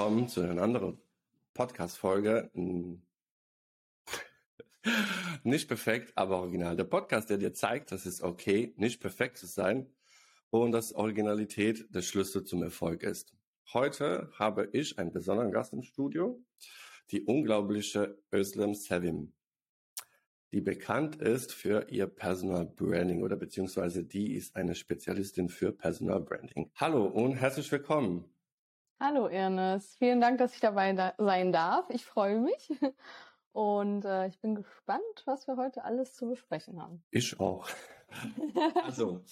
willkommen zu einer anderen Podcast-Folge. Nicht perfekt, aber original. Der Podcast, der dir zeigt, dass es okay, nicht perfekt zu sein und dass Originalität der Schlüssel zum Erfolg ist. Heute habe ich einen besonderen Gast im Studio, die unglaubliche Özlem Sevim, die bekannt ist für ihr Personal Branding oder beziehungsweise die ist eine Spezialistin für Personal Branding. Hallo und herzlich willkommen. Hallo Ernest, vielen Dank, dass ich dabei da sein darf. Ich freue mich und äh, ich bin gespannt, was wir heute alles zu besprechen haben. Ich auch. also,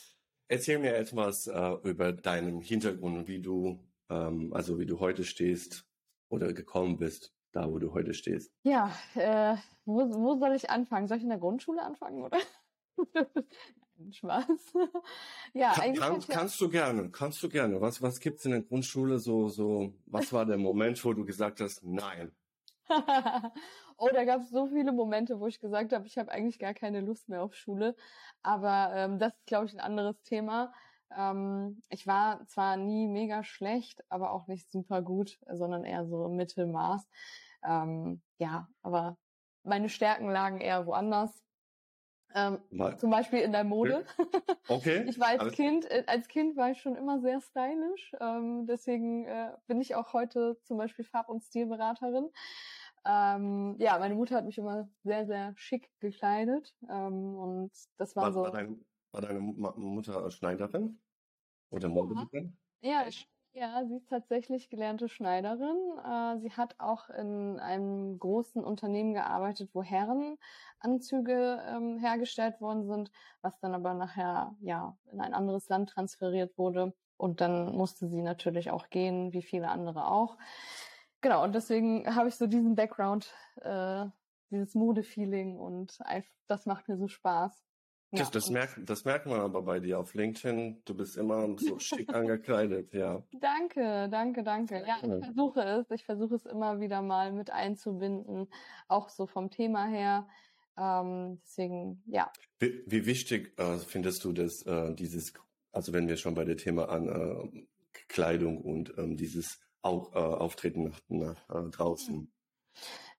erzähl mir etwas äh, über deinen Hintergrund, wie du, ähm, also wie du heute stehst oder gekommen bist, da wo du heute stehst. Ja, äh, wo, wo soll ich anfangen? Soll ich in der Grundschule anfangen oder? Spaß. ja, Kann. Kann, kannst du gerne, kannst du gerne. Was, was gibt's in der Grundschule so, so, was war der Moment, wo du gesagt hast, nein? oh, da gab es so viele Momente, wo ich gesagt habe, ich habe eigentlich gar keine Lust mehr auf Schule. Aber ähm, das ist, glaube ich, ein anderes Thema. Ähm, ich war zwar nie mega schlecht, aber auch nicht super gut, sondern eher so Mittelmaß. Ähm, ja, aber meine Stärken lagen eher woanders. Ähm, zum Beispiel in der Mode. Okay. ich war als Kind, äh, als Kind war ich schon immer sehr stylisch. Ähm, deswegen äh, bin ich auch heute zum Beispiel Farb- und Stilberaterin. Ähm, ja, meine Mutter hat mich immer sehr, sehr schick gekleidet. Ähm, und das war, war so. War deine, war deine Mutter Schneiderin? Oder Modedesignerin? Ja, ich ja, sie ist tatsächlich gelernte Schneiderin. Äh, sie hat auch in einem großen Unternehmen gearbeitet, wo Herrenanzüge ähm, hergestellt worden sind, was dann aber nachher ja in ein anderes Land transferiert wurde. Und dann musste sie natürlich auch gehen, wie viele andere auch. Genau, und deswegen habe ich so diesen Background, äh, dieses Mode-Feeling und das macht mir so Spaß. Ja, das, das, merkt, das merkt man aber bei dir auf LinkedIn. Du bist immer so schick angekleidet, ja. Danke, danke, danke. Ja, ich versuche es. Ich versuche es immer wieder mal mit einzubinden, auch so vom Thema her. Ähm, deswegen, ja. Wie, wie wichtig äh, findest du das, äh, dieses, also wenn wir schon bei dem Thema an äh, Kleidung und ähm, dieses auch äh, Auftreten nach, nach äh, draußen?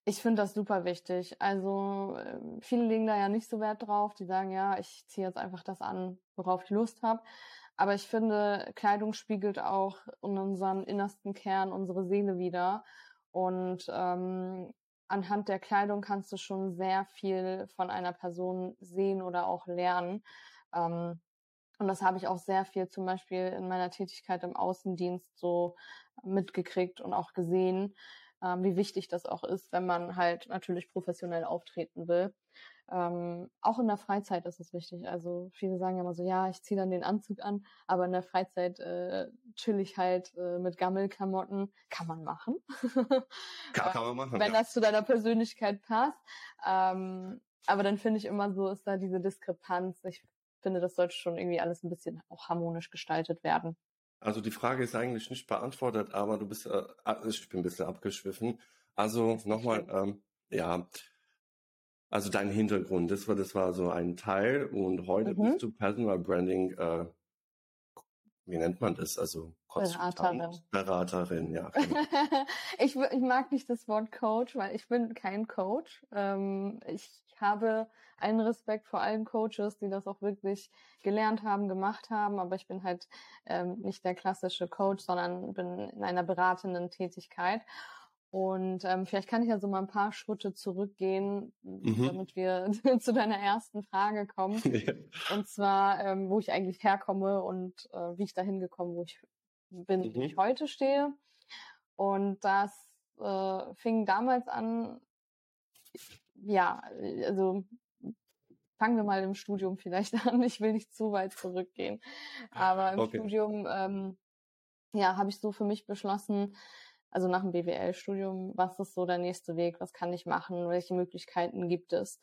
Ich finde das super wichtig. Also ähm, viele legen da ja nicht so Wert drauf. Die sagen, ja, ich ziehe jetzt einfach das an, worauf ich Lust habe. Aber ich finde, Kleidung spiegelt auch unseren innersten Kern, unsere Seele wieder. Und ähm, anhand der Kleidung kannst du schon sehr viel von einer Person sehen oder auch lernen. Ähm, und das habe ich auch sehr viel zum Beispiel in meiner Tätigkeit im Außendienst so mitgekriegt und auch gesehen ähm, wie wichtig das auch ist, wenn man halt natürlich professionell auftreten will. Ähm, auch in der Freizeit ist es wichtig. Also viele sagen ja immer so, ja, ich ziehe dann den Anzug an, aber in der Freizeit äh, chill ich halt äh, mit Gammelklamotten. Kann man machen. kann, kann man machen. Wenn ja. das zu deiner Persönlichkeit passt. Ähm, aber dann finde ich immer so, ist da diese Diskrepanz. Ich finde, das sollte schon irgendwie alles ein bisschen auch harmonisch gestaltet werden. Also die Frage ist eigentlich nicht beantwortet, aber du bist, äh, ah, ich bin ein bisschen abgeschwiffen. Also nochmal, ähm, ja, also dein Hintergrund, das war, das war so ein Teil und heute mhm. bist du Personal Branding äh, wie nennt man das? Also Beraterin. Beraterin, ja. Genau. ich, ich mag nicht das Wort Coach, weil ich bin kein Coach. Ähm, ich habe einen Respekt vor allen Coaches, die das auch wirklich gelernt haben, gemacht haben, aber ich bin halt ähm, nicht der klassische Coach, sondern bin in einer beratenden Tätigkeit. Und ähm, vielleicht kann ich ja so mal ein paar Schritte zurückgehen, mhm. damit wir zu deiner ersten Frage kommen. Ja. Und zwar, ähm, wo ich eigentlich herkomme und äh, wie ich dahin gekommen, wo ich bin, mhm. wie ich heute stehe. Und das äh, fing damals an, ja, also fangen wir mal im Studium vielleicht an. Ich will nicht zu weit zurückgehen. Aber im okay. Studium, ähm, ja, habe ich so für mich beschlossen, also nach dem BWL-Studium, was ist so der nächste Weg, was kann ich machen, welche Möglichkeiten gibt es.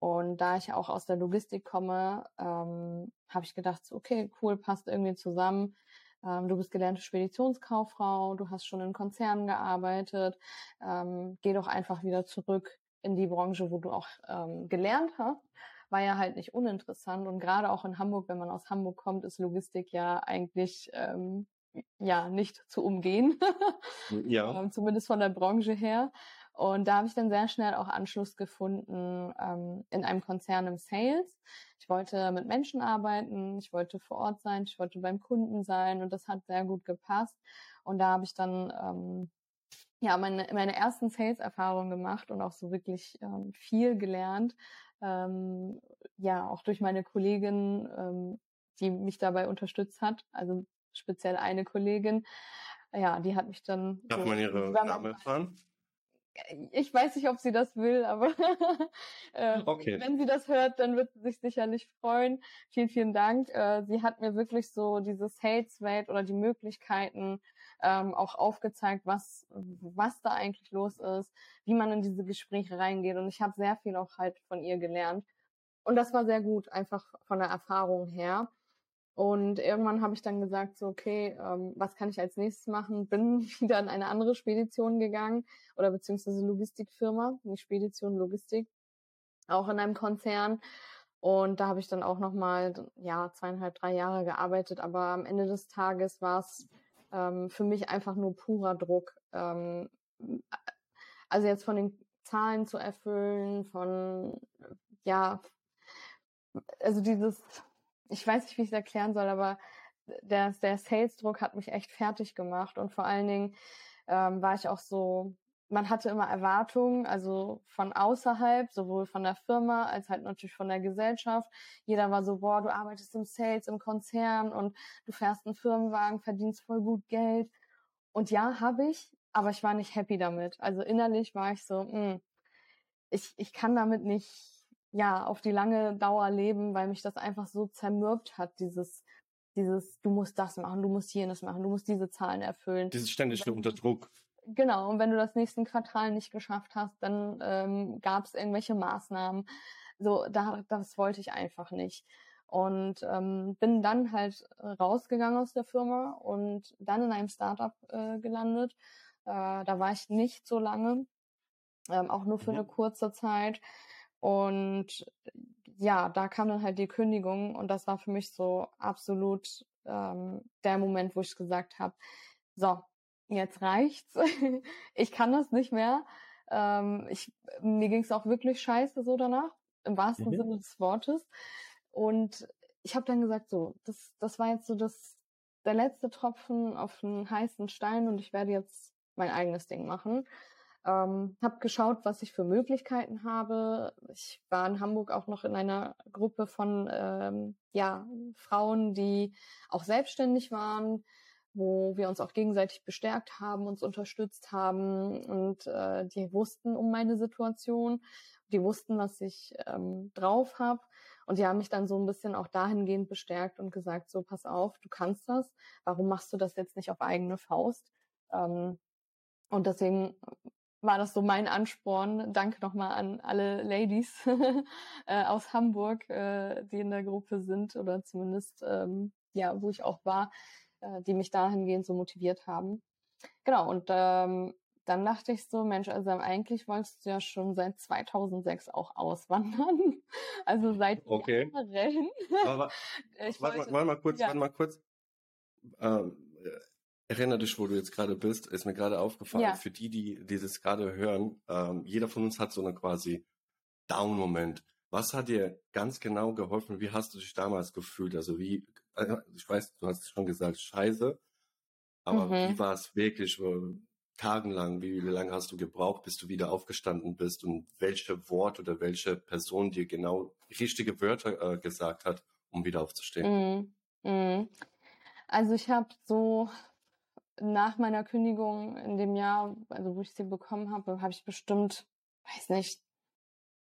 Und da ich auch aus der Logistik komme, ähm, habe ich gedacht, okay, cool, passt irgendwie zusammen. Ähm, du bist gelernte Speditionskauffrau, du hast schon in Konzernen gearbeitet, ähm, geh doch einfach wieder zurück in die Branche, wo du auch ähm, gelernt hast. War ja halt nicht uninteressant und gerade auch in Hamburg, wenn man aus Hamburg kommt, ist Logistik ja eigentlich ähm, ja nicht zu umgehen, ja. ähm, zumindest von der Branche her. Und da habe ich dann sehr schnell auch Anschluss gefunden ähm, in einem Konzern im Sales. Ich wollte mit Menschen arbeiten, ich wollte vor Ort sein, ich wollte beim Kunden sein und das hat sehr gut gepasst. Und da habe ich dann ähm, ja meine, meine ersten Sales-Erfahrungen gemacht und auch so wirklich ähm, viel gelernt. Ähm, ja, auch durch meine Kollegin, ähm, die mich dabei unterstützt hat. Also speziell eine Kollegin. Ja, die hat mich dann. Darf so, man ihre Name erfahren? ich weiß nicht, ob sie das will, aber äh, okay. wenn sie das hört, dann wird sie sich sicherlich freuen. Vielen, vielen Dank. Äh, sie hat mir wirklich so dieses Sales-Welt oder die Möglichkeiten ähm, auch aufgezeigt, was, was da eigentlich los ist, wie man in diese Gespräche reingeht. Und ich habe sehr viel auch halt von ihr gelernt. Und das war sehr gut, einfach von der Erfahrung her. Und irgendwann habe ich dann gesagt, so, okay, ähm, was kann ich als nächstes machen? Bin wieder in eine andere Spedition gegangen oder beziehungsweise Logistikfirma, nicht Spedition, Logistik, auch in einem Konzern. Und da habe ich dann auch nochmal, ja, zweieinhalb, drei Jahre gearbeitet. Aber am Ende des Tages war es ähm, für mich einfach nur purer Druck. Ähm, also jetzt von den Zahlen zu erfüllen, von, ja, also dieses ich weiß nicht, wie ich es erklären soll, aber der, der Sales-Druck hat mich echt fertig gemacht und vor allen Dingen ähm, war ich auch so, man hatte immer Erwartungen, also von außerhalb, sowohl von der Firma als halt natürlich von der Gesellschaft. Jeder war so, boah, du arbeitest im Sales, im Konzern und du fährst einen Firmenwagen, verdienst voll gut Geld. Und ja, habe ich, aber ich war nicht happy damit. Also innerlich war ich so, mh, hm, ich, ich kann damit nicht ja, auf die lange Dauer leben, weil mich das einfach so zermürbt hat, dieses, dieses, du musst das machen, du musst jenes machen, du musst diese Zahlen erfüllen. Dieses ständige Unterdruck. Genau, und wenn du das nächsten Quartal nicht geschafft hast, dann ähm, gab es irgendwelche Maßnahmen. So, da, das wollte ich einfach nicht. Und ähm, bin dann halt rausgegangen aus der Firma und dann in einem Startup äh, gelandet. Äh, da war ich nicht so lange, ähm, auch nur für mhm. eine kurze Zeit. Und ja, da kam dann halt die Kündigung und das war für mich so absolut ähm, der Moment, wo ich gesagt habe, so, jetzt reicht's. ich kann das nicht mehr. Ähm, ich, mir ging es auch wirklich scheiße so danach, im wahrsten mhm. Sinne des Wortes. Und ich habe dann gesagt, so, das, das war jetzt so das, der letzte Tropfen auf einen heißen Stein und ich werde jetzt mein eigenes Ding machen. Ähm, habe geschaut, was ich für Möglichkeiten habe. Ich war in Hamburg auch noch in einer Gruppe von ähm, ja, Frauen, die auch selbstständig waren, wo wir uns auch gegenseitig bestärkt haben, uns unterstützt haben und äh, die wussten um meine Situation, die wussten, was ich ähm, drauf habe und die haben mich dann so ein bisschen auch dahingehend bestärkt und gesagt, so pass auf, du kannst das, warum machst du das jetzt nicht auf eigene Faust? Ähm, und deswegen war das so mein Ansporn. Danke nochmal an alle Ladies äh, aus Hamburg, äh, die in der Gruppe sind oder zumindest ähm, ja, wo ich auch war, äh, die mich dahingehend so motiviert haben. Genau, und ähm, dann dachte ich so, Mensch, also eigentlich wolltest du ja schon seit 2006 auch auswandern. Also seit okay. Jahren. Warte, mal, mal kurz, ja. warte mal kurz. Ähm, Erinnere dich, wo du jetzt gerade bist, ist mir gerade aufgefallen, ja. für die, die dieses gerade hören, ähm, jeder von uns hat so eine quasi Down-Moment. Was hat dir ganz genau geholfen? Wie hast du dich damals gefühlt? Also wie, äh, ich weiß, du hast schon gesagt, scheiße, aber mhm. wie war es wirklich tagenlang? Wie lange hast du gebraucht, bis du wieder aufgestanden bist? Und welche Wort oder welche Person dir genau richtige Wörter äh, gesagt hat, um wieder aufzustehen? Mhm. Mhm. Also ich habe so nach meiner Kündigung in dem Jahr, also wo ich sie bekommen habe, habe ich bestimmt, weiß nicht,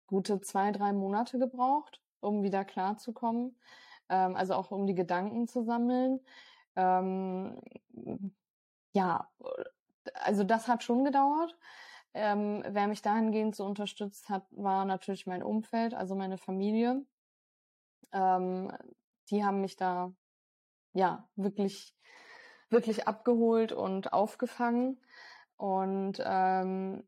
gute zwei, drei Monate gebraucht, um wieder klarzukommen. Ähm, also auch um die Gedanken zu sammeln. Ähm, ja, also das hat schon gedauert. Ähm, wer mich dahingehend so unterstützt hat, war natürlich mein Umfeld, also meine Familie. Ähm, die haben mich da ja wirklich wirklich abgeholt und aufgefangen. Und ähm,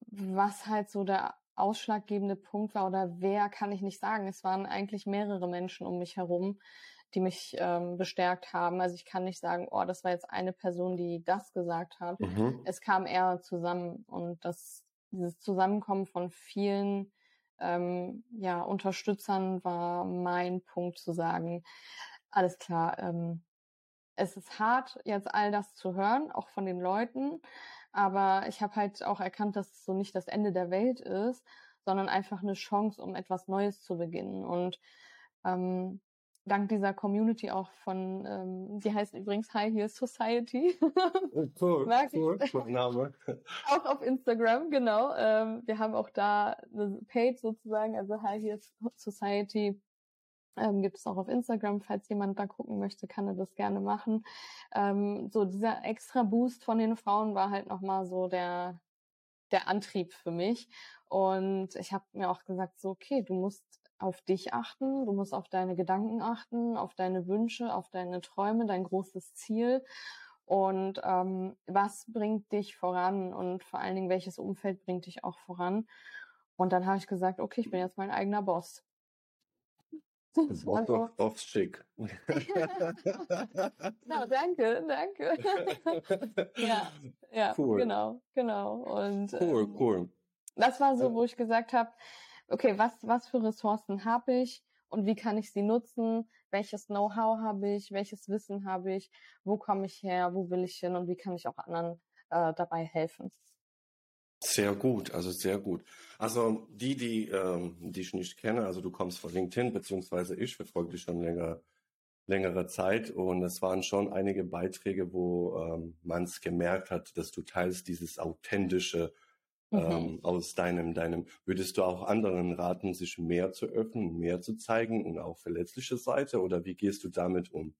was halt so der ausschlaggebende Punkt war oder wer, kann ich nicht sagen. Es waren eigentlich mehrere Menschen um mich herum, die mich ähm, bestärkt haben. Also ich kann nicht sagen, oh, das war jetzt eine Person, die das gesagt hat. Mhm. Es kam eher zusammen und das dieses Zusammenkommen von vielen ähm, ja, Unterstützern war mein Punkt zu sagen, alles klar, ähm, es ist hart, jetzt all das zu hören, auch von den Leuten, aber ich habe halt auch erkannt, dass es so nicht das Ende der Welt ist, sondern einfach eine Chance, um etwas Neues zu beginnen. Und ähm, dank dieser Community auch von, ähm, die heißt übrigens High Heel Society. Oh, cool, cool, cool Name. auch auf Instagram, genau. Ähm, wir haben auch da eine Page sozusagen, also High Heel Society. Ähm, gibt es auch auf Instagram, falls jemand da gucken möchte, kann er das gerne machen. Ähm, so dieser extra Boost von den Frauen war halt nochmal so der, der Antrieb für mich. Und ich habe mir auch gesagt, so, okay, du musst auf dich achten, du musst auf deine Gedanken achten, auf deine Wünsche, auf deine Träume, dein großes Ziel und ähm, was bringt dich voran und vor allen Dingen welches Umfeld bringt dich auch voran. Und dann habe ich gesagt, okay, ich bin jetzt mein eigener Boss. Das war doch, doch schick. no, danke, danke. ja, ja, cool. genau, genau. Und, cool, ähm, cool. Das war so, wo ich gesagt habe, okay, was, was für Ressourcen habe ich und wie kann ich sie nutzen? Welches Know-how habe ich? Welches Wissen habe ich? Wo komme ich her? Wo will ich hin? Und wie kann ich auch anderen äh, dabei helfen? Sehr gut, also sehr gut. Also die, die, ähm, die ich nicht kenne, also du kommst von LinkedIn, beziehungsweise ich verfolge dich schon länger, längere Zeit und es waren schon einige Beiträge, wo ähm, man es gemerkt hat, dass du teilst dieses authentische Mhm. Ähm, aus deinem, deinem, würdest du auch anderen raten, sich mehr zu öffnen, mehr zu zeigen und auch verletzliche Seite oder wie gehst du damit um?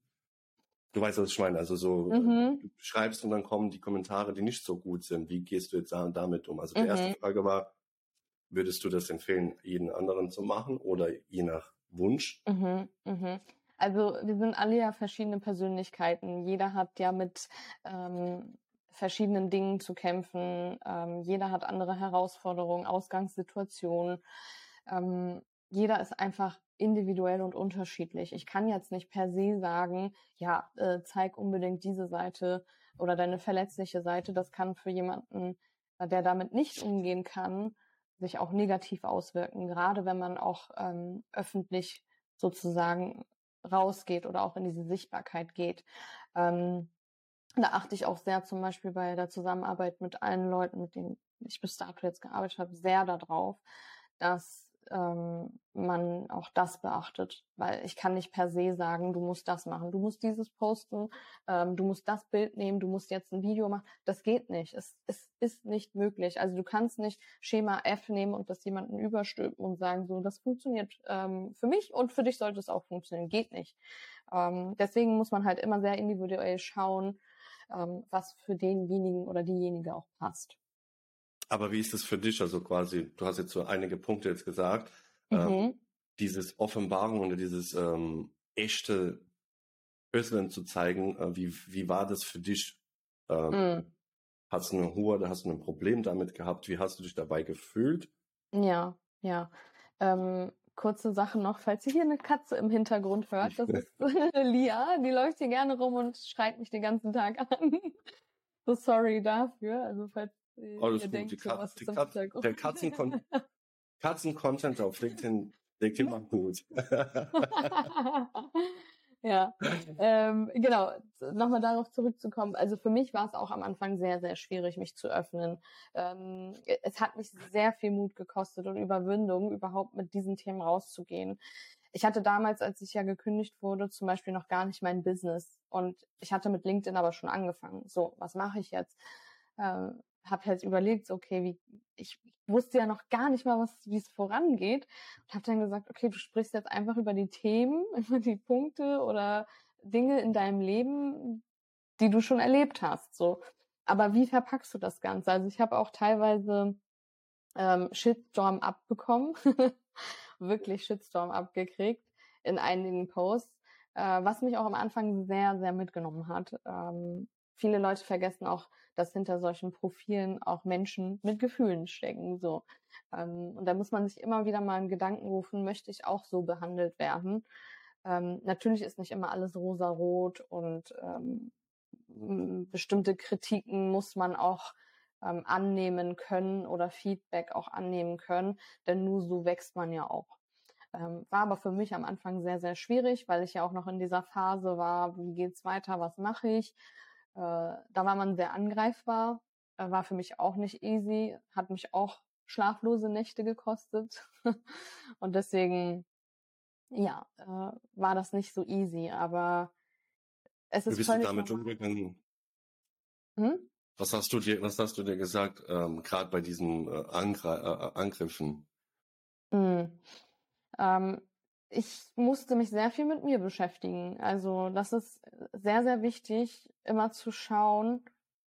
Du weißt, was ich meine. Also so, mhm. du schreibst und dann kommen die Kommentare, die nicht so gut sind. Wie gehst du jetzt damit um? Also die mhm. erste Frage war, würdest du das empfehlen, jeden anderen zu machen oder je nach Wunsch? Mhm. Mhm. Also wir sind alle ja verschiedene Persönlichkeiten. Jeder hat ja mit ähm, verschiedenen Dingen zu kämpfen. Ähm, jeder hat andere Herausforderungen, Ausgangssituationen. Ähm, jeder ist einfach individuell und unterschiedlich. Ich kann jetzt nicht per se sagen, ja, äh, zeig unbedingt diese Seite oder deine verletzliche Seite. Das kann für jemanden, äh, der damit nicht umgehen kann, sich auch negativ auswirken, gerade wenn man auch ähm, öffentlich sozusagen rausgeht oder auch in diese Sichtbarkeit geht. Ähm, da achte ich auch sehr zum Beispiel bei der Zusammenarbeit mit allen Leuten, mit denen ich bis dato jetzt gearbeitet habe, sehr darauf, dass ähm, man auch das beachtet, weil ich kann nicht per se sagen, du musst das machen, du musst dieses posten, ähm, du musst das Bild nehmen, du musst jetzt ein Video machen. Das geht nicht. Es, es ist nicht möglich. Also du kannst nicht Schema F nehmen und das jemanden überstülpen und sagen, so, das funktioniert ähm, für mich und für dich sollte es auch funktionieren. Geht nicht. Ähm, deswegen muss man halt immer sehr individuell schauen, ähm, was für denjenigen oder diejenige auch passt. Aber wie ist es für dich? Also quasi, du hast jetzt so einige Punkte jetzt gesagt. Ähm, mhm. Ähm, dieses Offenbarung oder dieses ähm, echte Ösland zu zeigen, äh, wie, wie war das für dich? Ähm, mhm. Hast du eine da hast du ein Problem damit gehabt? Wie hast du dich dabei gefühlt? Ja, ja. Ähm, kurze Sache noch, falls ihr hier eine Katze im Hintergrund hört, das ist Lia, die läuft hier gerne rum und schreit mich den ganzen Tag an. so sorry dafür, also falls Alles gut. denkt, die Kat die Kat der Katzen Katzen-Content auf LinkedIn, LinkedIn macht gut. Ja, ähm, genau. Nochmal darauf zurückzukommen. Also für mich war es auch am Anfang sehr, sehr schwierig, mich zu öffnen. Ähm, es hat mich sehr viel Mut gekostet und Überwindung, überhaupt mit diesen Themen rauszugehen. Ich hatte damals, als ich ja gekündigt wurde, zum Beispiel noch gar nicht mein Business. Und ich hatte mit LinkedIn aber schon angefangen. So, was mache ich jetzt? Ähm, habe halt überlegt, okay, wie ich wusste ja noch gar nicht mal, was wie es vorangeht und habe dann gesagt, okay, du sprichst jetzt einfach über die Themen, über die Punkte oder Dinge in deinem Leben, die du schon erlebt hast, so. Aber wie verpackst du das Ganze? Also ich habe auch teilweise ähm, Shitstorm abbekommen, wirklich Shitstorm abgekriegt in einigen Posts, äh, was mich auch am Anfang sehr, sehr mitgenommen hat. Ähm, viele Leute vergessen auch, dass hinter solchen Profilen auch Menschen mit Gefühlen stecken. So. Ähm, und da muss man sich immer wieder mal einen Gedanken rufen, möchte ich auch so behandelt werden? Ähm, natürlich ist nicht immer alles rosa-rot und ähm, bestimmte Kritiken muss man auch ähm, annehmen können oder Feedback auch annehmen können, denn nur so wächst man ja auch. Ähm, war aber für mich am Anfang sehr, sehr schwierig, weil ich ja auch noch in dieser Phase war, wie geht's weiter, was mache ich? Äh, da war man sehr angreifbar, äh, war für mich auch nicht easy, hat mich auch schlaflose Nächte gekostet. und deswegen, ja, äh, war das nicht so easy, aber es ist Wie bist du damit umgegangen? Hm? Was hast du dir, was hast du dir gesagt, ähm, gerade bei diesen äh, Angr äh, Angriffen? Hm. Ähm, ich musste mich sehr viel mit mir beschäftigen. Also das ist sehr, sehr wichtig, immer zu schauen,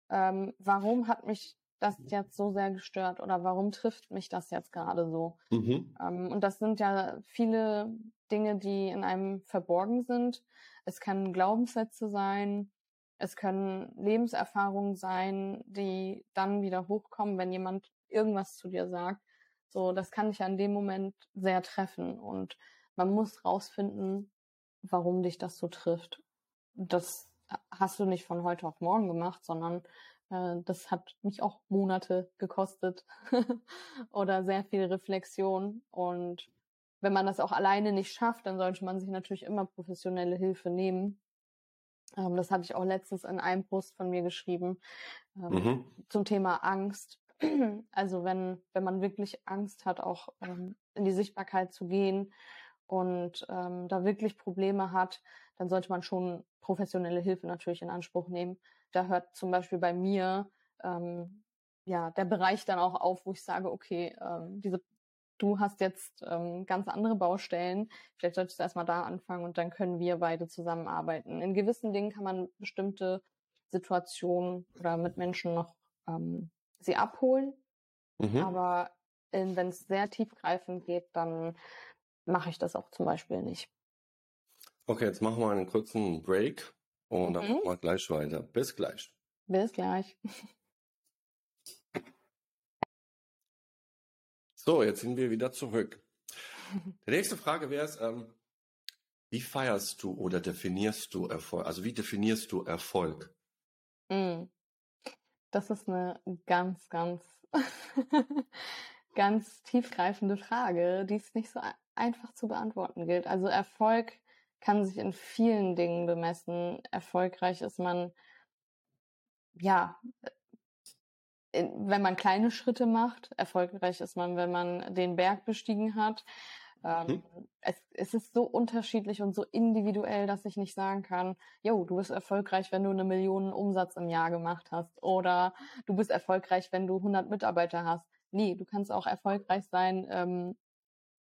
ähm, warum hat mich das jetzt so sehr gestört oder warum trifft mich das jetzt gerade so? Mhm. Ähm, und das sind ja viele Dinge, die in einem verborgen sind. Es können Glaubenssätze sein, es können Lebenserfahrungen sein, die dann wieder hochkommen, wenn jemand irgendwas zu dir sagt. So, das kann dich ja in dem Moment sehr treffen und man muss rausfinden, warum dich das so trifft. Das hast du nicht von heute auf morgen gemacht, sondern äh, das hat mich auch Monate gekostet oder sehr viel Reflexion. Und wenn man das auch alleine nicht schafft, dann sollte man sich natürlich immer professionelle Hilfe nehmen. Ähm, das hatte ich auch letztens in einem Post von mir geschrieben ähm, mhm. zum Thema Angst. Also wenn, wenn man wirklich Angst hat, auch ähm, in die Sichtbarkeit zu gehen und ähm, da wirklich Probleme hat, dann sollte man schon professionelle Hilfe natürlich in Anspruch nehmen. Da hört zum Beispiel bei mir ähm, ja der Bereich dann auch auf, wo ich sage, okay, ähm, diese du hast jetzt ähm, ganz andere Baustellen, vielleicht solltest du erstmal da anfangen und dann können wir beide zusammenarbeiten. In gewissen Dingen kann man bestimmte Situationen oder mit Menschen noch ähm, sie abholen, mhm. aber wenn es sehr tiefgreifend geht, dann mache ich das auch zum Beispiel nicht. Okay, jetzt machen wir einen kurzen Break und dann mhm. machen wir gleich weiter. Bis gleich. Bis gleich. So, jetzt sind wir wieder zurück. Die nächste Frage wäre es, ähm, wie feierst du oder definierst du Erfolg? Also wie definierst du Erfolg? Mm. Das ist eine ganz, ganz, ganz tiefgreifende Frage, die es nicht so einfach zu beantworten gilt. Also Erfolg kann sich in vielen Dingen bemessen. Erfolgreich ist man, ja, wenn man kleine Schritte macht. Erfolgreich ist man, wenn man den Berg bestiegen hat. Ähm, mhm. es, es, ist so unterschiedlich und so individuell, dass ich nicht sagen kann, jo, du bist erfolgreich, wenn du eine Million Umsatz im Jahr gemacht hast oder du bist erfolgreich, wenn du 100 Mitarbeiter hast. Nee, du kannst auch erfolgreich sein ähm,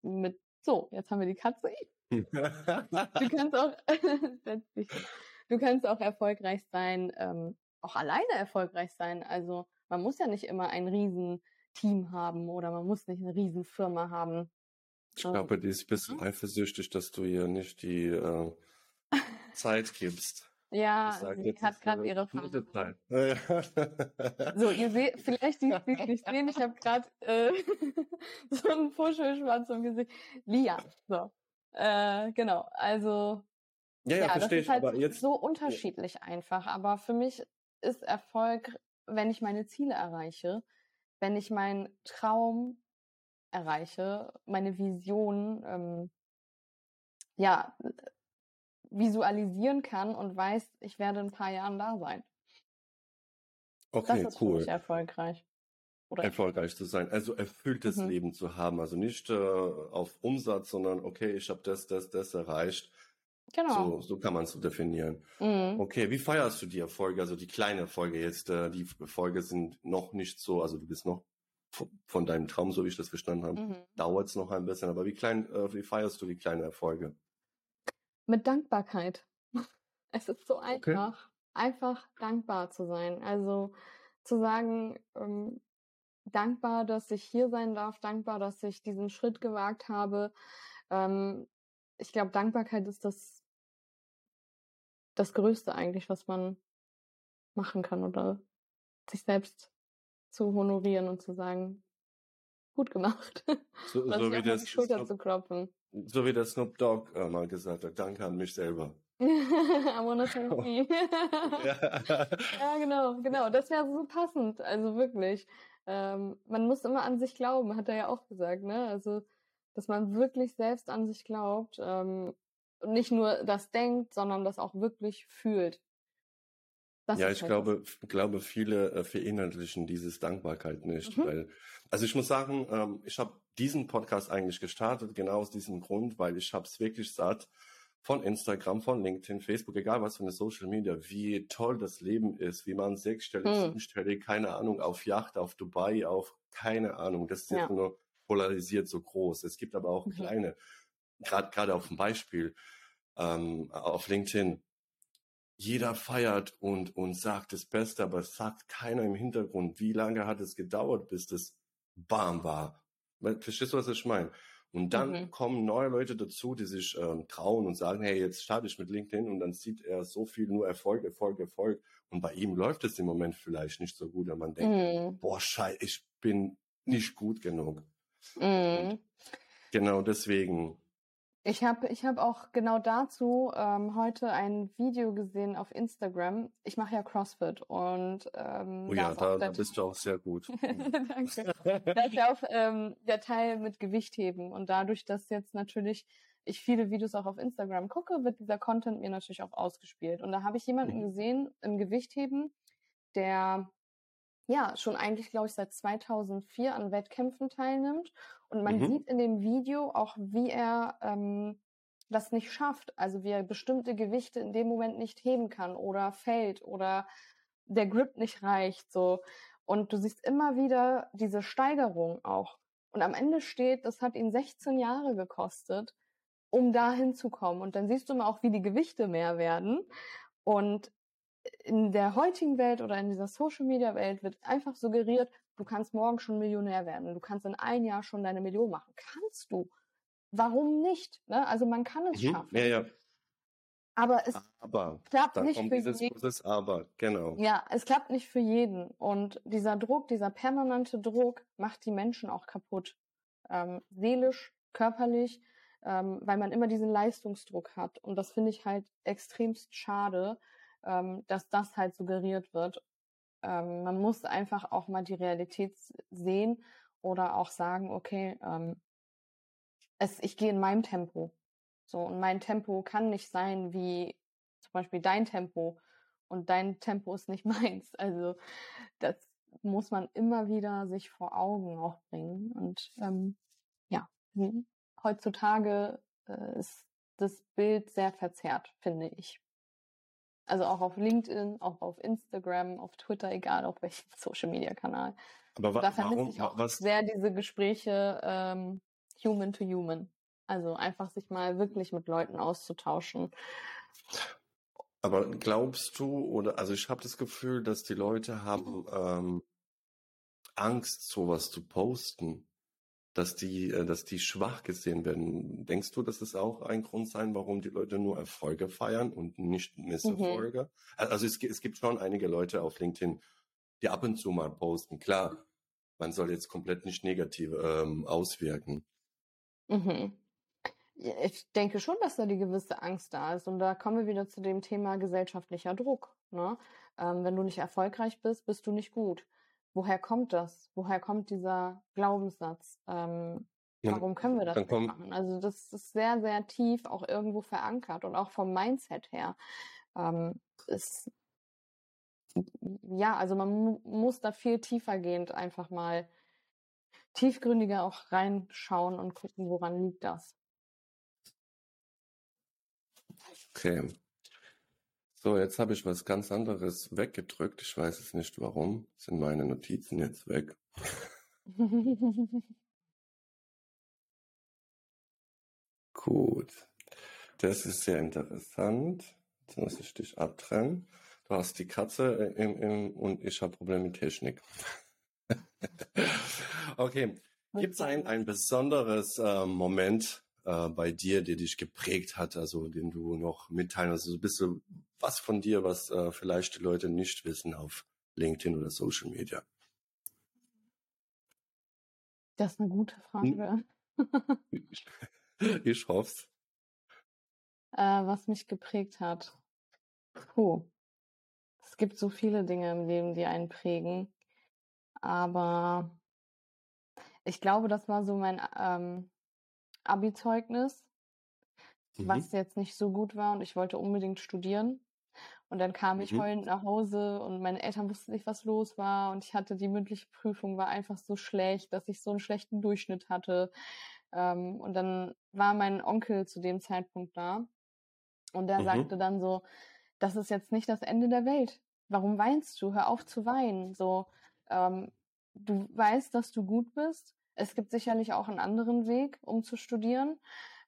mit, so, jetzt haben wir die Katze. du kannst auch, du kannst auch erfolgreich sein, ähm, auch alleine erfolgreich sein. Also man muss ja nicht immer ein Riesenteam haben oder man muss nicht eine Riesenfirma haben. Ich glaube, die ist ein bisschen mhm. eifersüchtig, dass du ihr nicht die äh, Zeit gibst. Ja, sie hat gerade ihre Phase. So, ihr seht, vielleicht die es nicht sehen, ich habe gerade äh, so einen Puschelschwanz im Gesicht. Lia, so. Äh, genau, also ja, ja, ja verstehe das ist halt aber jetzt, so unterschiedlich ja. einfach. Aber für mich ist Erfolg wenn ich meine Ziele erreiche, wenn ich meinen Traum erreiche, meine Vision, ähm, ja, visualisieren kann und weiß, ich werde in ein paar Jahren da sein. Okay, das ist cool. Erfolgreich. Oder erfolgreich zu sein, also erfülltes mhm. Leben zu haben, also nicht äh, auf Umsatz, sondern okay, ich habe das, das, das erreicht Genau. So, so kann man es so definieren. Mhm. Okay, wie feierst du die Erfolge? Also die kleine Erfolge jetzt, äh, die Erfolge sind noch nicht so, also du bist noch von deinem Traum, so wie ich das verstanden habe, mhm. dauert es noch ein bisschen. Aber wie klein, äh, wie feierst du die kleinen Erfolge? Mit Dankbarkeit. Es ist so einfach, okay. einfach dankbar zu sein. Also zu sagen, ähm, dankbar, dass ich hier sein darf, dankbar, dass ich diesen Schritt gewagt habe. Ähm, ich glaube, Dankbarkeit ist das das Größte eigentlich, was man machen kann oder sich selbst zu honorieren und zu sagen, gut gemacht. So, so wie das, die Schulter zu klopfen. So wie der Snoop Dogg äh, mal gesagt hat, danke an mich selber. I wanna thank me. ja. ja, genau, genau. Das wäre so passend. Also wirklich. Ähm, man muss immer an sich glauben, hat er ja auch gesagt, ne? Also, dass man wirklich selbst an sich glaubt ähm, und nicht nur das denkt, sondern das auch wirklich fühlt. Das ja, ich halt glaube, glaube, viele äh, verinnerlichen dieses Dankbarkeit nicht, mhm. weil, also ich muss sagen, ähm, ich habe diesen Podcast eigentlich gestartet, genau aus diesem Grund, weil ich habe es wirklich satt von Instagram, von LinkedIn, Facebook, egal was für eine Social Media, wie toll das Leben ist, wie man sechsstellig, mhm. siebenstellig, keine Ahnung, auf Yacht, auf Dubai, auf keine Ahnung, das ist ja. jetzt nur polarisiert so groß. Es gibt aber auch mhm. kleine, gerade gerade auf dem Beispiel ähm, auf LinkedIn, jeder feiert und, und sagt das Beste, aber es sagt keiner im Hintergrund, wie lange hat es gedauert, bis das bam war. Verstehst du, was ich meine? Und dann mhm. kommen neue Leute dazu, die sich ähm, trauen und sagen, hey, jetzt starte ich mit LinkedIn und dann sieht er so viel nur Erfolg, Erfolg, Erfolg. Und bei ihm läuft es im Moment vielleicht nicht so gut, wenn man denkt, mhm. boah, scheiße, ich bin nicht gut genug. Mhm. Genau deswegen ich habe ich hab auch genau dazu ähm, heute ein Video gesehen auf Instagram. Ich mache ja CrossFit und ähm, oh ja, da, da bist du auch sehr gut. Danke. da ist ja auch ähm, der Teil mit Gewichtheben und dadurch, dass jetzt natürlich ich viele Videos auch auf Instagram gucke, wird dieser Content mir natürlich auch ausgespielt. Und da habe ich jemanden mhm. gesehen im Gewichtheben, der ja schon eigentlich, glaube ich, seit 2004 an Wettkämpfen teilnimmt. Und man mhm. sieht in dem Video auch, wie er ähm, das nicht schafft. Also wie er bestimmte Gewichte in dem Moment nicht heben kann oder fällt oder der Grip nicht reicht. So. Und du siehst immer wieder diese Steigerung auch. Und am Ende steht, das hat ihn 16 Jahre gekostet, um da hinzukommen. Und dann siehst du immer auch, wie die Gewichte mehr werden. Und in der heutigen Welt oder in dieser Social Media Welt wird einfach suggeriert, du kannst morgen schon Millionär werden, du kannst in ein Jahr schon deine Million machen. Kannst du. Warum nicht? Ne? Also man kann es mhm. schaffen. Ja, ja. Aber es aber, klappt nicht für jeden. Aber, genau. Ja, es klappt nicht für jeden. Und dieser Druck, dieser permanente Druck macht die Menschen auch kaputt. Ähm, seelisch, körperlich, ähm, weil man immer diesen Leistungsdruck hat. Und das finde ich halt extremst schade, ähm, dass das halt suggeriert wird. Ähm, man muss einfach auch mal die Realität sehen oder auch sagen, okay, ähm, es, ich gehe in meinem Tempo. So, und mein Tempo kann nicht sein wie zum Beispiel dein Tempo und dein Tempo ist nicht meins. Also das muss man immer wieder sich vor Augen auch bringen. Und ähm, ja, heutzutage äh, ist das Bild sehr verzerrt, finde ich. Also auch auf LinkedIn, auch auf Instagram, auf Twitter, egal auf welchem Social Media Kanal. Aber wa da vermisse ich auch was? sehr diese Gespräche ähm, human to human. Also einfach sich mal wirklich mit Leuten auszutauschen. Aber glaubst du, oder also ich habe das Gefühl, dass die Leute haben ähm, Angst, sowas zu posten dass die, äh, dass die schwach gesehen werden. Denkst du, dass es auch ein Grund sein, warum die Leute nur Erfolge feiern und nicht Misserfolge? Mhm. Also es, es, gibt schon einige Leute auf LinkedIn, die ab und zu mal posten. Klar, man soll jetzt komplett nicht negativ ähm, auswirken. Mhm. Ich denke schon, dass da die gewisse Angst da ist. Und da kommen wir wieder zu dem Thema gesellschaftlicher Druck. Ne? Ähm, wenn du nicht erfolgreich bist, bist du nicht gut woher kommt das? Woher kommt dieser Glaubenssatz? Ähm, warum können wir das nicht machen? Also das ist sehr, sehr tief auch irgendwo verankert und auch vom Mindset her. Ähm, ist, ja, also man muss da viel tiefergehend einfach mal tiefgründiger auch reinschauen und gucken, woran liegt das. Okay. So, jetzt habe ich was ganz anderes weggedrückt. Ich weiß es nicht warum. Sind meine Notizen jetzt weg? Gut. Das ist sehr interessant. Jetzt muss ich dich abtrennen. Du hast die Katze im, im, und ich habe Probleme mit Technik. okay. Gibt es ein, ein besonderes äh, Moment äh, bei dir, der dich geprägt hat, also den du noch mitteilen, also so ein bisschen was von dir, was äh, vielleicht die Leute nicht wissen auf LinkedIn oder Social Media? Das ist eine gute Frage. Ich hoff's. Äh, was mich geprägt hat. Puh. Es gibt so viele Dinge im Leben, die einen prägen. Aber ich glaube, das war so mein ähm, Abi-Zeugnis, Mhm. was jetzt nicht so gut war und ich wollte unbedingt studieren. Und dann kam ich Mhm. heulend nach Hause und meine Eltern wussten nicht, was los war. Und ich hatte die mündliche Prüfung, war einfach so schlecht, dass ich so einen schlechten Durchschnitt hatte. Ähm, und dann war mein Onkel zu dem Zeitpunkt da. Und der Mhm. sagte dann so, das ist jetzt nicht das Ende der Welt. Warum weinst du? Hör auf zu weinen. So, ähm, du weißt, dass du gut bist. Es gibt sicherlich auch einen anderen Weg, um zu studieren.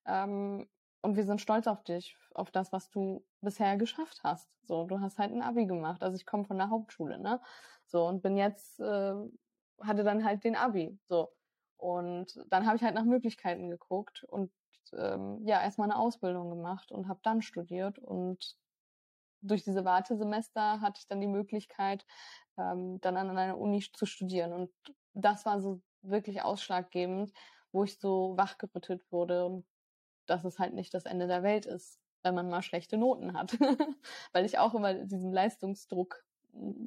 Ähm, und wir sind stolz auf dich, auf das, was du bisher geschafft hast. So, du hast halt ein Abi gemacht. Also ich komme von der Hauptschule, ne? So, und bin jetzt, äh, hatte dann halt den Abi. So. Und dann habe ich halt nach Möglichkeiten geguckt und ähm, ja, erstmal eine Ausbildung gemacht und habe dann studiert. Und durch diese Wartesemester hatte ich dann die Möglichkeit, ähm, dann an einer Uni zu studieren. Und das war so wirklich ausschlaggebend, wo ich so wachgerüttelt wurde und dass es halt nicht das Ende der Welt ist, wenn man mal schlechte Noten hat. Weil ich auch immer diesem Leistungsdruck, mm,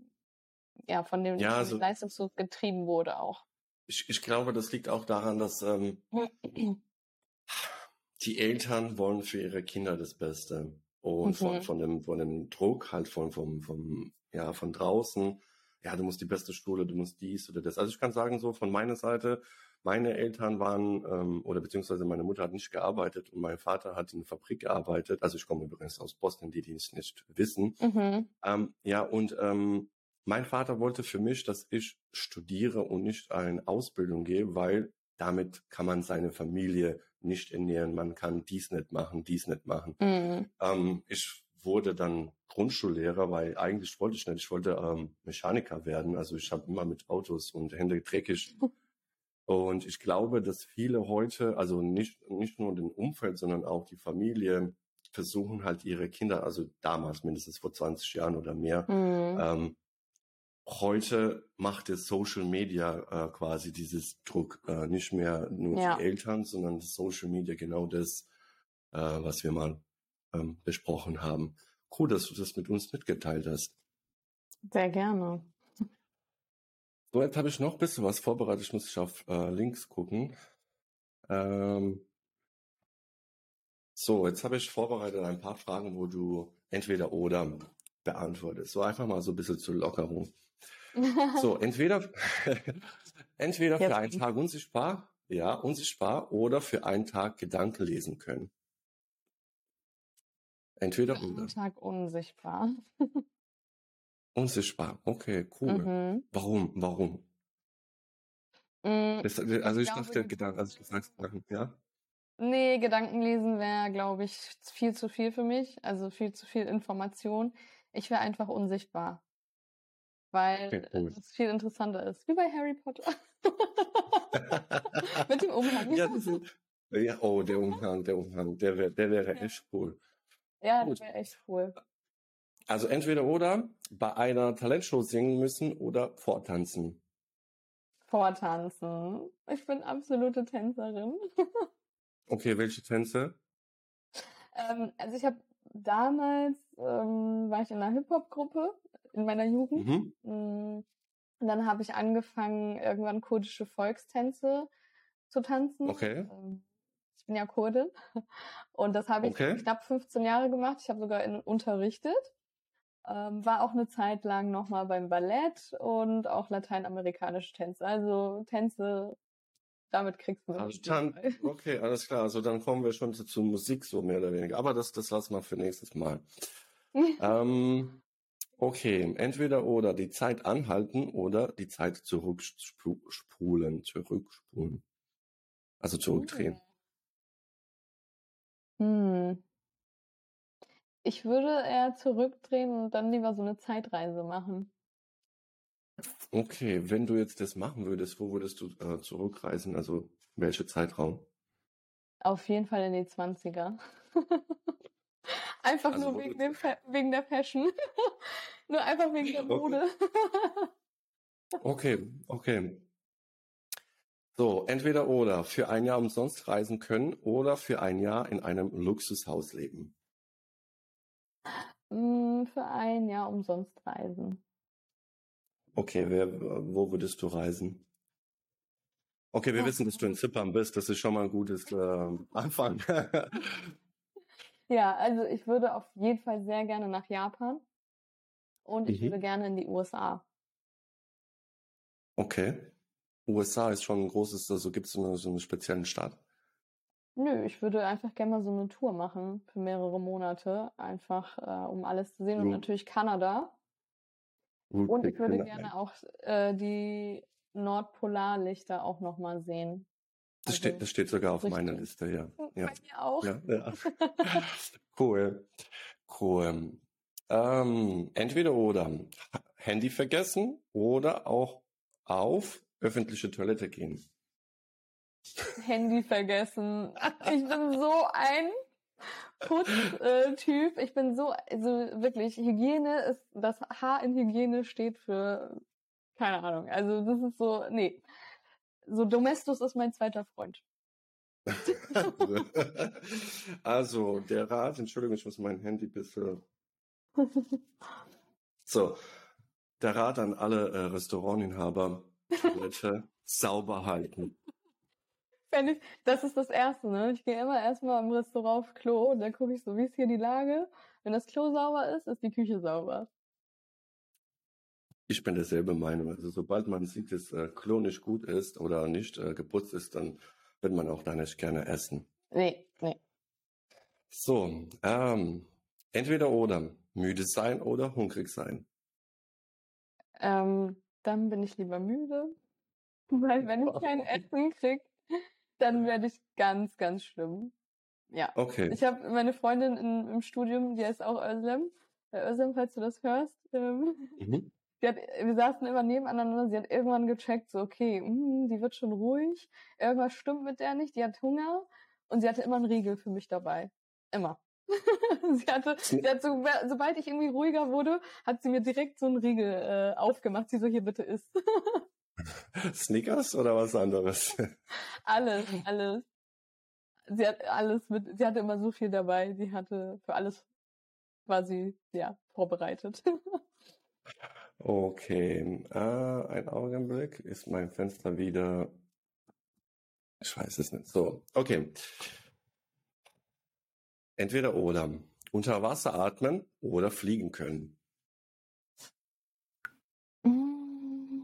ja, von dem, Ja, von also Leistungsdruck getrieben wurde auch. ich, ich glaube, das liegt auch daran, dass ähm, die Eltern wollen für ihre Kinder das Beste. Und von, Mhm. von, dem, von dem Druck halt von, vom, vom, ja, von draußen, ja, du musst die beste Schule, du musst dies oder das. Also ich kann sagen, so von meiner Seite, meine Eltern waren, ähm, oder beziehungsweise meine Mutter hat nicht gearbeitet und mein Vater hat in der Fabrik gearbeitet. Also ich komme übrigens aus Boston, die, die es nicht wissen. Mhm. Ähm, ja, und ähm, mein Vater wollte für mich, dass ich studiere und nicht eine Ausbildung gehe, weil damit kann man seine Familie nicht ernähren. Man kann dies nicht machen, dies nicht machen. Mhm. Ähm, ich wurde dann Grundschullehrer, weil eigentlich wollte ich nicht. Ich wollte ähm, Mechaniker werden. Also ich habe immer mit Autos und Hände dreckig. Und ich glaube, dass viele heute, also nicht, nicht nur den Umfeld, sondern auch die Familie, versuchen halt ihre Kinder, also damals mindestens vor 20 Jahren oder mehr, Mhm. ähm, heute macht es Social Media äh, quasi dieses Druck, äh, nicht mehr nur Ja. die Eltern, sondern das Social Media genau das, äh, was wir mal ähm, besprochen haben. Cool, dass du das mit uns mitgeteilt hast. Sehr gerne. So, jetzt habe ich noch ein bisschen was vorbereitet. Ich muss ich auf äh, Links gucken. Ähm, so, jetzt habe ich vorbereitet ein paar Fragen, wo du entweder oder beantwortest. So einfach mal so ein bisschen zur Lockerung. So, entweder, entweder für Jetzt einen Tag unsichtbar, ja, unsichtbar, oder für einen Tag Gedanken lesen können. Entweder oder. Tag unsichtbar. Unsichtbar, okay, cool. Mhm. Warum, warum? Mm, Das, also ich, glaube, dachte, Gedanken, also du sagst Gedanken, ja? Nee, Gedankenlesen wäre, glaube ich, viel zu viel für mich. Also viel zu viel Information. Ich wäre einfach unsichtbar. Weil Okay, es viel interessanter ist. Wie bei Harry Potter. Mit dem Umhang. Ja, ist, ja, oh, der Umhang, der Umhang, der wäre, der wäre echt cool. Ja, Gut. das wäre echt cool. Also entweder oder bei einer Talentshow singen müssen oder vortanzen. Vortanzen. Ich bin absolute Tänzerin. Okay, welche Tänze? ähm, also ich habe damals, ähm, war ich in einer Hip-Hop-Gruppe in meiner Jugend. Mhm. Mm, Und dann habe ich angefangen, irgendwann kurdische Volkstänze zu tanzen. Okay. Ähm, Ich bin ja Kurdin. Und das habe ich Okay. knapp 15 Jahre gemacht. Ich habe sogar in, unterrichtet. Ähm, war auch eine Zeit lang nochmal beim Ballett und auch lateinamerikanische Tänze. Also Tänze, damit kriegst du mich. Tan Fall. okay, alles klar. Also dann kommen wir schon zu, zu Musik so mehr oder weniger. Aber das, das lassen wir für nächstes Mal. ähm, okay, entweder oder die Zeit anhalten oder die Zeit zurückspulen, zurückspulen. Also zurückdrehen. Hm. Ich würde eher zurückdrehen und dann lieber so eine Zeitreise machen. Okay, wenn du jetzt das machen würdest, wo würdest du äh, zurückreisen? Also welcher Zeitraum? Auf jeden Fall in die 20er. einfach Also nur wegen, dem Fa wegen der Fashion. nur einfach wegen der. Mode. Okay, okay. So, entweder oder für ein Jahr umsonst reisen können oder für ein Jahr in einem Luxushaus leben. Mm, Für ein Jahr umsonst reisen. Okay, wer, wo würdest du reisen? Okay, wir Ja. wissen, dass du in Zypern bist. Das ist schon mal ein gutes äh, Anfang. Ja, also ich würde auf jeden Fall sehr gerne nach Japan und ich Mhm. würde gerne in die USA. okay. USA ist schon ein großes, also gibt es so, eine- so einen speziellen Staat. Nö, ich würde einfach gerne mal so eine Tour machen für mehrere Monate, einfach äh, um alles zu sehen und Jo. natürlich Kanada. Gut, Und ich würde gerne ein- auch äh, die Nordpolarlichter auch nochmal sehen. Das Also, steht, das steht sogar auf meiner. Liste, ja. Ja, Bei mir auch. ja, ja. Cool. Cool. Ähm, entweder oder. Handy vergessen oder auch auf öffentliche Toilette gehen. Handy vergessen. Ich bin so ein Putz-Typ. Ich bin so, also wirklich, Hygiene ist, das H in Hygiene steht für, keine Ahnung. Also das ist so, nee. So Domestos ist mein zweiter Freund. Also, der Rat, Entschuldigung, ich muss mein Handy bisschen. So, der Rat an alle äh, Restaurantinhaber, Toilette sauber halten. Ich, das ist das Erste, ne? Ich gehe immer erstmal im Restaurant auf Klo und dann gucke ich so, wie ist hier die Lage. Wenn das Klo sauber ist, ist die Küche sauber. Ich bin derselbe Meinung. Also, sobald man sieht, dass äh, Klo nicht gut ist oder nicht äh, geputzt ist, dann wird man auch da nicht gerne essen. Nee, nee. So, ähm, entweder oder. Müde sein oder hungrig sein. Ähm, dann bin ich lieber müde. Weil wenn ich kein Essen krieg, dann werde ich ganz, ganz schlimm. Ja. Okay. Ich habe meine Freundin in, im Studium, die heißt auch Özlem. Äh, Özlem, falls du das hörst, ähm, Mhm. die hat, wir saßen immer nebeneinander, sie hat irgendwann gecheckt, so, okay, mm, die wird schon ruhig, irgendwas stimmt mit der nicht, die hat Hunger und sie hatte immer einen Riegel für mich dabei. Immer. sie hatte, sie hat so, sobald ich irgendwie ruhiger wurde, hat sie mir direkt so einen Riegel äh, aufgemacht, sie so, hier bitte isst. Snickers oder was anderes? alles, alles. Sie hat alles mit, sie hatte immer so viel dabei, sie hatte für alles quasi, ja, vorbereitet. Okay, äh, ein Augenblick. Ist mein Fenster wieder. Ich weiß es nicht. So, okay. Entweder oder. Unter Wasser atmen oder fliegen können. Mm.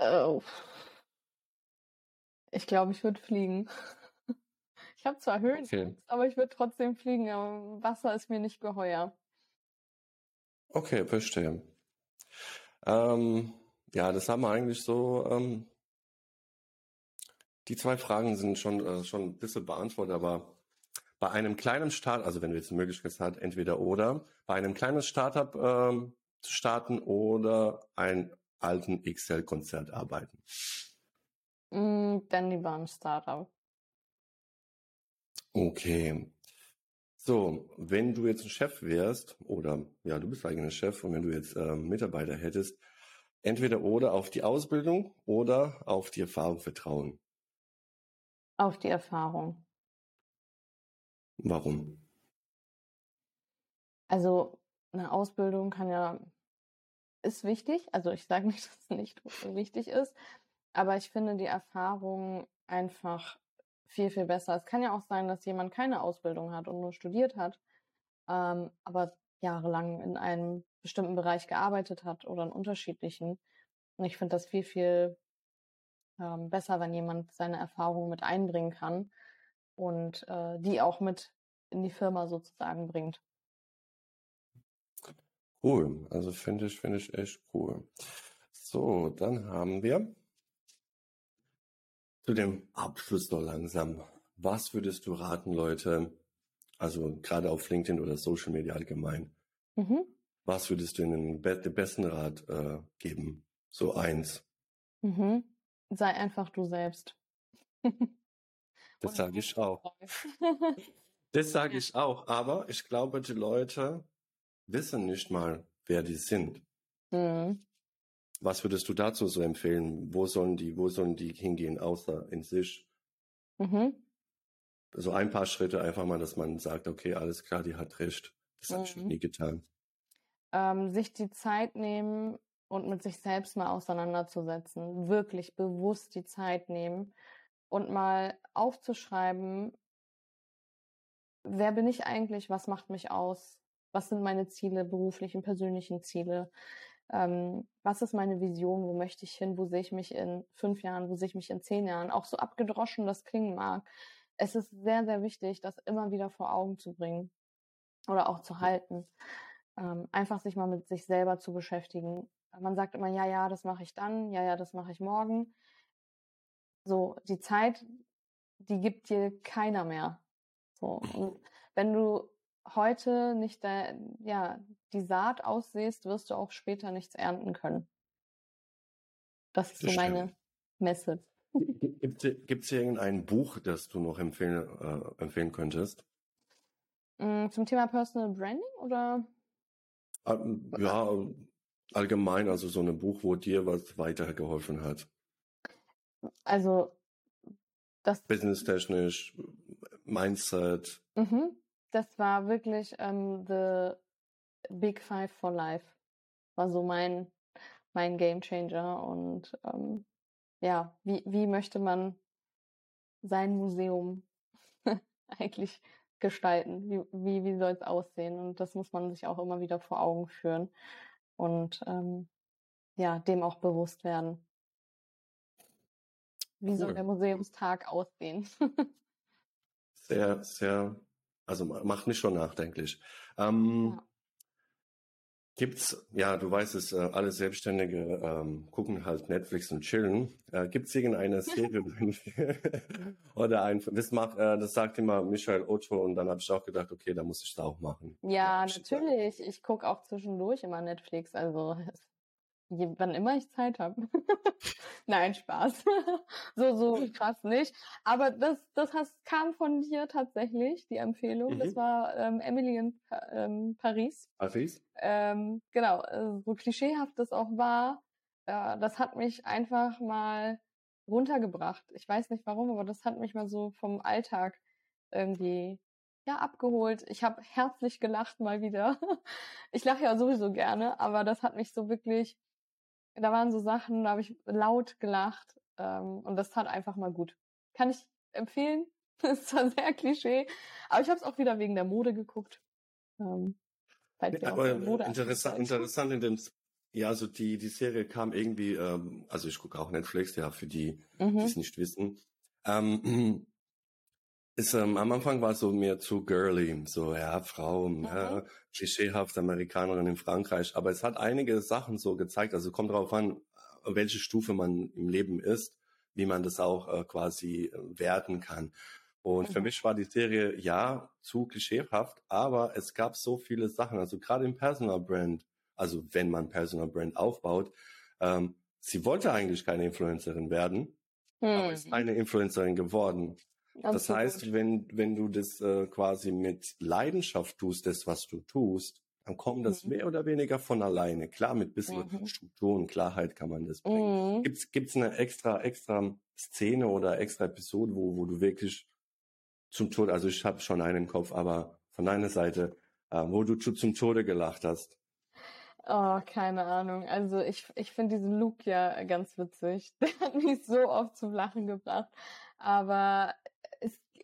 Oh. Ich glaube, ich würde fliegen. Ich habe zwar Höhenangst, Okay. aber ich würde trotzdem fliegen. Aber Wasser ist mir nicht geheuer. Okay, verstehe. Ähm, ja, das haben wir eigentlich so. Ähm, die zwei Fragen sind schon, äh, schon ein bisschen beantwortet, aber bei einem kleinen Start, also wenn du jetzt die Möglichkeit hast, entweder oder, bei einem kleinen Startup ähm, zu starten oder ein alten XL-Konzert arbeiten. Mm, dann lieber ein Startup. Okay. So, wenn du jetzt ein Chef wärst, oder ja, du bist eigentlich Chef, und wenn du jetzt ähm, Mitarbeiter hättest, entweder oder auf die Ausbildung oder auf die Erfahrung vertrauen. Auf die Erfahrung. Warum? Also eine Ausbildung kann ja, ist wichtig. Also ich sage nicht, dass es nicht wichtig ist, aber ich finde die Erfahrung einfach viel, viel besser. Es kann ja auch sein, dass jemand keine Ausbildung hat und nur studiert hat, ähm, aber jahrelang in einem bestimmten Bereich gearbeitet hat oder in unterschiedlichen. Und ich finde das viel, viel ähm, besser, wenn jemand seine Erfahrungen mit einbringen kann und äh, die auch mit in die Firma sozusagen bringt. Cool. Also finde ich, finde ich echt cool. So, dann haben wir zu dem Abschluss doch langsam. Was würdest du raten, Leute? Also gerade auf LinkedIn oder Social Media allgemein. Mhm. Was würdest du ihnen den besten Rat äh, geben? So eins. Mhm. Sei einfach du selbst. Das sage ich auch. Das sage Ja. ich auch. Aber ich glaube, die Leute wissen nicht mal, wer die sind. Mhm. was würdest du dazu so empfehlen? Wo sollen die, wo sollen die hingehen, außer in sich? Mhm. So ein paar Schritte einfach mal, dass man sagt, okay, alles klar, die hat recht. Das mhm. habe ich noch nie getan. Ähm, sich die Zeit nehmen und mit sich selbst mal auseinanderzusetzen. Wirklich bewusst die Zeit nehmen und mal aufzuschreiben, wer bin ich eigentlich, was macht mich aus, was sind meine Ziele, beruflichen, persönlichen Ziele, ähm, was ist meine Vision, wo möchte ich hin, wo sehe ich mich in fünf Jahren, wo sehe ich mich in zehn Jahren, auch so abgedroschen das klingen mag. Es ist sehr, sehr wichtig, das immer wieder vor Augen zu bringen oder auch zu halten. Ähm, einfach sich mal mit sich selber zu beschäftigen. Man sagt immer, ja, ja, das mache ich dann, ja, ja, das mache ich morgen. So, die Zeit, die gibt dir keiner mehr. So, und wenn du heute nicht der, ja, die Saat aussiehst, wirst du auch später nichts ernten können. Das ist das so meine Message. Gibt es hier irgendein Buch, das du noch empfehlen, äh, empfehlen könntest? Mm, zum Thema Personal Branding oder? Ähm, ja, allgemein, also so ein Buch, wo dir was weitergeholfen hat. Also das. Business-technisch, Mindset. Mhm. Das war wirklich ähm, The Big Five for Life. War so mein, mein Game Changer. Und ähm, ja, wie, wie möchte man sein Museum eigentlich gestalten? Wie, wie, wie soll es aussehen? Und das muss man sich auch immer wieder vor Augen führen und ähm, ja, dem auch bewusst werden. Wie soll der Museumstag aussehen? sehr, sehr also macht mich schon nachdenklich. Ähm, ja. Gibt's, ja, du weißt es, äh, alle Selbstständige ähm, gucken halt Netflix und chillen. Äh, gibt's irgendeine Serie oder ein, das macht, äh, das sagt immer Michael Otto und dann habe ich auch gedacht, okay, da muss ich das auch machen. Ja, natürlich. Ich gucke auch zwischendurch immer Netflix, also wann immer ich Zeit habe. Nein, Spaß. so, so krass nicht. Aber das, das hast, kam von dir tatsächlich, die Empfehlung. Mhm. Das war ähm, Emily in ähm, Paris. Paris? Ähm, genau, äh, so klischeehaft das auch war, äh, das hat mich einfach mal runtergebracht. Ich weiß nicht warum, aber das hat mich mal so vom Alltag irgendwie ja abgeholt. Ich habe herzlich gelacht mal wieder. Ich lache ja sowieso gerne, aber das hat mich so wirklich da waren so Sachen, da habe ich laut gelacht ähm, und das tat einfach mal gut. Kann ich empfehlen. Das ist zwar sehr Klischee, aber ich habe es auch wieder wegen der Mode geguckt. Ähm, aber interessant, interessant in dem, ja, also die, die Serie kam irgendwie, ähm, also ich gucke auch Netflix, ja, für die, mhm. die es nicht wissen. Ähm, ist, ähm, am Anfang war es so mir zu girly, so ja, Frau, mhm. ja, klischeehaft Amerikanerin in Frankreich. Aber es hat einige Sachen so gezeigt. Also kommt darauf an, welche Stufe man im Leben ist, wie man das auch äh, quasi äh, werten kann. Und mhm. für mich war die Serie ja zu klischeehaft, aber es gab so viele Sachen. Also gerade im Personal Brand, also wenn man Personal Brand aufbaut, ähm, sie wollte eigentlich keine Influencerin werden, mhm. aber ist eine Influencerin geworden. Ganz das heißt, wenn, wenn du das äh, quasi mit Leidenschaft tust, das, was du tust, dann kommt das mhm. mehr oder weniger von alleine. Klar, mit bisschen mhm. Struktur und Klarheit kann man das bringen. Mhm. Gibt's, gibt's eine extra, extra Szene oder extra Episode, wo, wo du wirklich zum Tod, also ich habe schon einen im Kopf, aber von deiner Seite, äh, wo du zu, zum Tode gelacht hast? Oh, keine Ahnung. Also ich, ich finde diesen Luke ja ganz witzig. Der hat mich so oft zum Lachen gebracht. Aber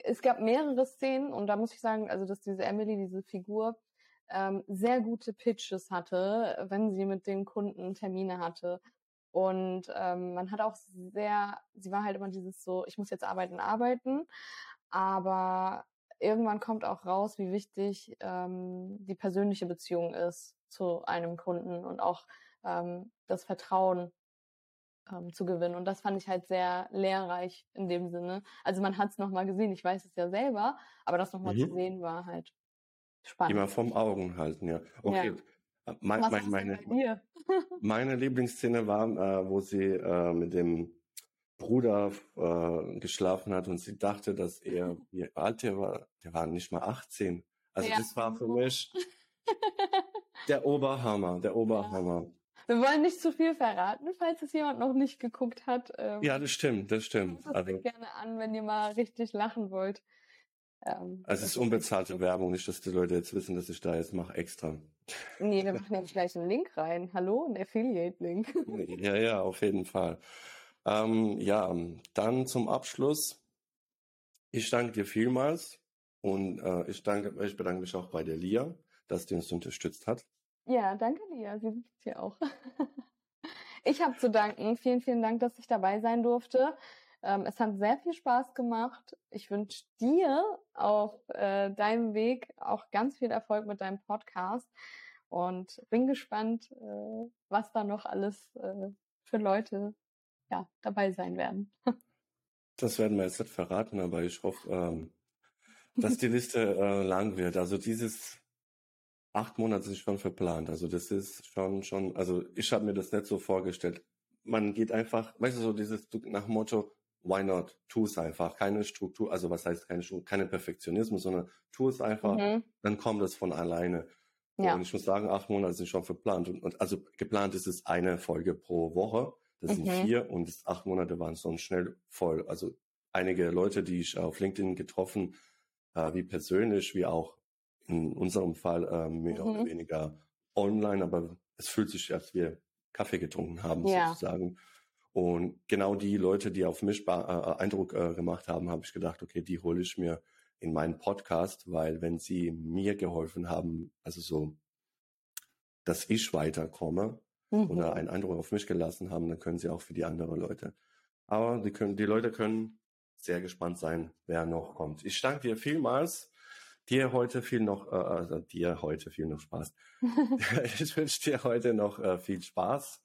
es gab mehrere Szenen und da muss ich sagen, also dass diese Emily, diese Figur, ähm, sehr gute Pitches hatte, wenn sie mit den Kunden Termine hatte. Und ähm, man hat auch sehr, sie war halt immer dieses so, ich muss jetzt arbeiten, arbeiten, aber irgendwann kommt auch raus, wie wichtig ähm, die persönliche Beziehung ist zu einem Kunden und auch ähm, das Vertrauen ähm, zu gewinnen. Und das fand ich halt sehr lehrreich in dem Sinne. Also man hat es nochmal gesehen, ich weiß es ja selber, aber das nochmal mhm. zu sehen war halt spannend. Immer vom Augen halten, ja. Okay. Ja. Äh, mein, mein, meine, meine Lieblingsszene war, äh, wo sie äh, mit dem Bruder äh, geschlafen hat und sie dachte, dass er, wie alt er war, der war nicht mal 18. Also ja. das war für mich der Oberhammer, der Oberhammer. Wir wollen nicht zu viel verraten, falls es jemand noch nicht geguckt hat. Ähm, ja, das stimmt, das stimmt. Also gerne an, wenn ihr mal richtig lachen wollt. Ähm, also es ist unbezahlte Werbung, nicht, dass die Leute jetzt wissen, dass ich da jetzt mache extra. Nee, wir machen jetzt gleich einen Link rein. Hallo, ein Affiliate-Link. ja, ja, auf jeden Fall. Ähm, ja, dann zum Abschluss. Ich danke dir vielmals und äh, ich, danke, ich bedanke mich auch bei der Lia, dass die uns unterstützt hat. Ja, danke Lia, sie sitzt hier auch. ich habe zu danken. Vielen, vielen Dank, dass ich dabei sein durfte. Ähm, es hat sehr viel Spaß gemacht. Ich wünsche dir auf äh, deinem Weg auch ganz viel Erfolg mit deinem Podcast und bin gespannt, äh, was da noch alles äh, für Leute ja, dabei sein werden. Das werden wir jetzt nicht verraten, aber ich hoffe, ähm, dass die Liste lang wird. Also dieses acht Monate ist schon verplant. Also das ist schon, schon, also ich habe mir das nicht so vorgestellt. Man geht einfach, weißt du, so dieses nach dem Motto, why not? Tu es einfach. Keine Struktur, also was heißt keine Struktur, keine Perfektionismus, sondern tu es einfach, mhm. dann kommt es von alleine. Ja. Und ich muss sagen, acht Monate sind schon verplant. Und, und also geplant ist es eine Folge pro Woche. Das mhm. sind vier und acht Monate waren schon schnell voll. Also einige Leute, die ich auf LinkedIn getroffen, äh, wie persönlich, wie auch in unserem Fall äh, mehr mhm. oder weniger online, aber es fühlt sich, als wir Kaffee getrunken haben, ja. sozusagen. Und genau die Leute, die auf mich äh, Eindruck äh, gemacht haben, habe ich gedacht, okay, die hole ich mir in meinen Podcast, weil wenn sie mir geholfen haben, also so, dass ich weiterkomme mhm. oder einen Eindruck auf mich gelassen haben, dann können sie auch für die anderen Leute. Aber die können, die Leute können sehr gespannt sein, wer noch kommt. Ich danke dir vielmals. Dir heute viel noch, äh, also dir heute viel noch Spaß. ich wünsche dir heute noch äh, viel Spaß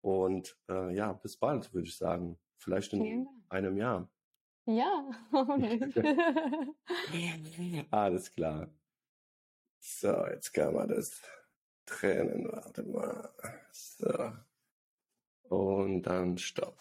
und äh, ja, bis bald, würde ich sagen. Vielleicht in einem Jahr. Ja, Alles klar. So, jetzt kann man das trennen. Warte mal. So. Und dann stopp.